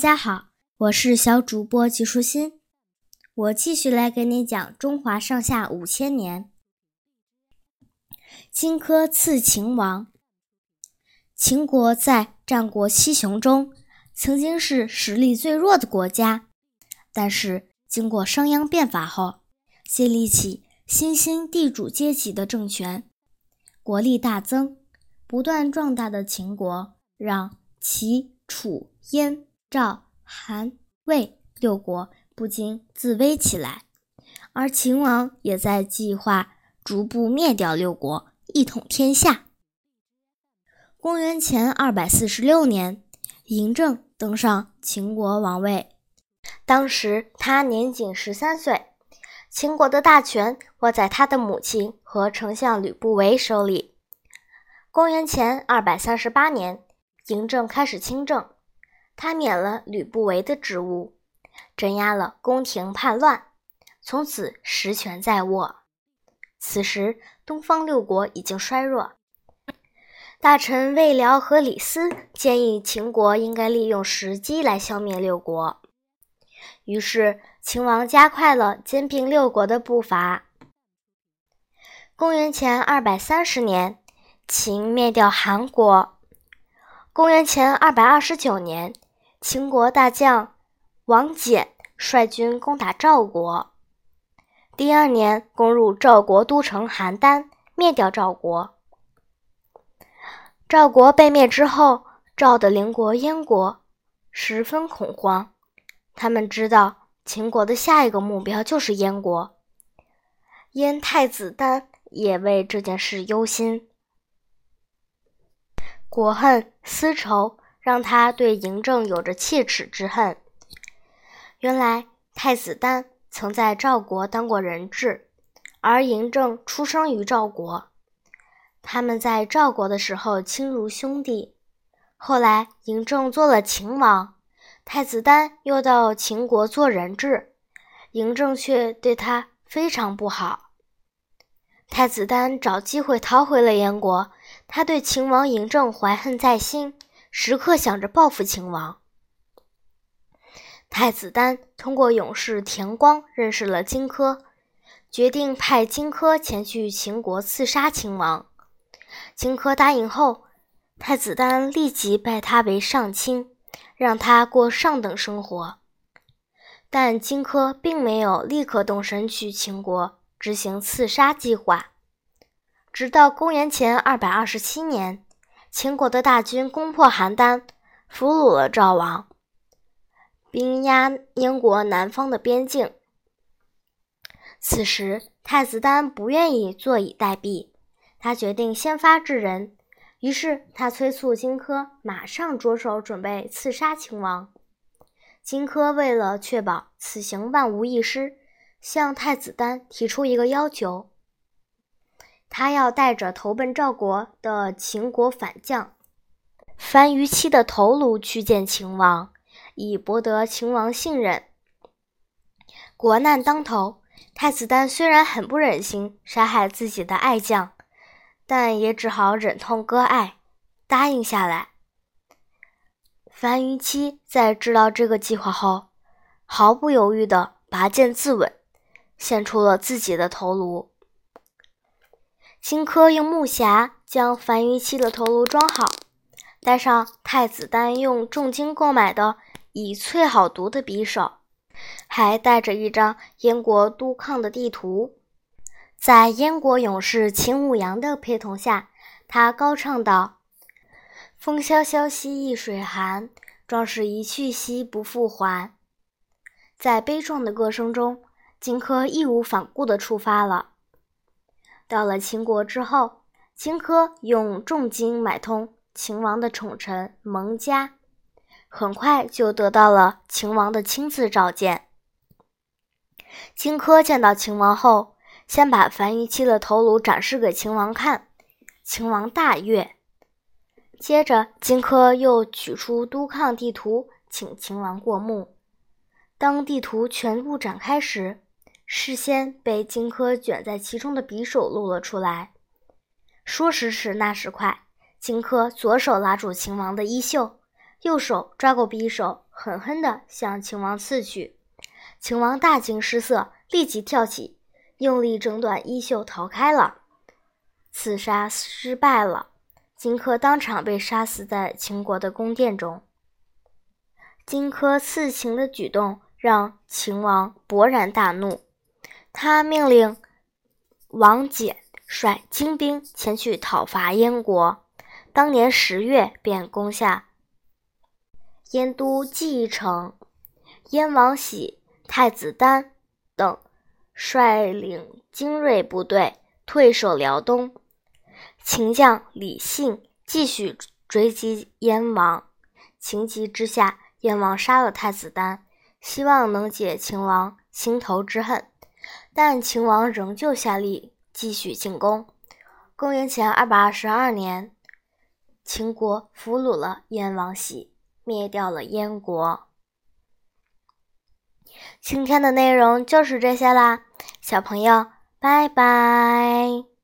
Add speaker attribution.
Speaker 1: 大家好，我是小主播吉舒心，我继续来给你讲中华上下五千年。荆轲刺秦王。秦国在战国七雄中曾经是实力最弱的国家，但是经过商鞅变法后，建立起新兴地主阶级的政权，国力大增。不断壮大的秦国，让齐、楚、燕、赵、韩、魏六国不禁自危起来，而秦王也在计划逐步灭掉六国，一统天下。公元前二百四十六年，嬴政登上秦国王位，当时他年仅十三岁，秦国的大权握在他的母亲和丞相吕不韦手里。公元前二百三十八年，嬴政开始亲政，他免了吕不韦的职务，镇压了宫廷叛乱，从此实权在握。此时，东方六国已经衰弱，大臣魏辽和李斯建议秦国应该利用时机来消灭六国，于是秦王加快了兼并六国的步伐。公元前二百三十年。秦灭掉韩国。公元前二百二十九年，秦国大将王翦率军攻打赵国。第二年，攻入赵国都城邯郸，灭掉赵国。赵国被灭之后，赵的邻国燕国十分恐慌，他们知道秦国的下一个目标就是燕国。燕太子丹也为这件事忧心。国恨私仇，让他对嬴政有着切齿之恨。原来太子丹曾在赵国当过人质，而嬴政出生于赵国，他们在赵国的时候亲如兄弟。后来嬴政做了秦王，太子丹又到秦国做人质，嬴政却对他非常不好。太子丹找机会逃回了燕国。他对秦王嬴政怀恨在心，时刻想着报复秦王。太子丹通过勇士田光认识了荆轲，决定派荆轲前去秦国刺杀秦王。荆轲答应后，太子丹立即拜他为上卿，让他过上等生活。但荆轲并没有立刻动身去秦国执行刺杀计划。直到公元前二百二十七年，秦国的大军攻破邯郸，俘虏了赵王，兵压燕国南方的边境。此时，太子丹不愿意坐以待毙，他决定先发制人。于是，他催促荆轲马上着手准备刺杀秦王。荆轲为了确保此行万无一失，向太子丹提出一个要求。他要带着投奔赵国的秦国反将樊於期的头颅去见秦王，以博得秦王信任。国难当头，太子丹虽然很不忍心杀害自己的爱将，但也只好忍痛割爱，答应下来。樊於期在知道这个计划后，毫不犹豫地拔剑自刎，献出了自己的头颅。荆轲用木匣将樊於期的头颅装好，带上太子丹用重金购买的以淬好毒的匕首，还带着一张燕国督亢的地图。在燕国勇士秦舞阳的陪同下，他高唱道：“风萧萧兮易水寒，壮士一去兮不复还。”在悲壮的歌声中，荆轲义无反顾地出发了。到了秦国之后，荆轲用重金买通秦王的宠臣蒙嘉，很快就得到了秦王的亲自召见。荆轲见到秦王后，先把樊於期的头颅展示给秦王看，秦王大悦。接着，荆轲又取出督亢地图，请秦王过目。当地图全部展开时，事先被荆轲卷在其中的匕首露了出来。说时迟，那时快，荆轲左手拉住秦王的衣袖，右手抓过匕首，狠狠地向秦王刺去。秦王大惊失色，立即跳起，用力挣断衣袖，逃开了。刺杀失败了，荆轲当场被杀死在秦国的宫殿中。荆轲刺秦的举动让秦王勃然大怒，他命令王翦率精兵前去讨伐燕国。当年十月，便攻下燕都蓟城。燕王喜、太子丹等率领精锐部队退守辽东。秦将李信继续追击燕王，情急之下，燕王杀了太子丹，希望能解秦王心头之恨。但秦王仍旧下令继续进攻。公元前二百二十二年，秦国俘虏了燕王喜，灭掉了燕国。今天的内容就是这些啦，小朋友，拜拜。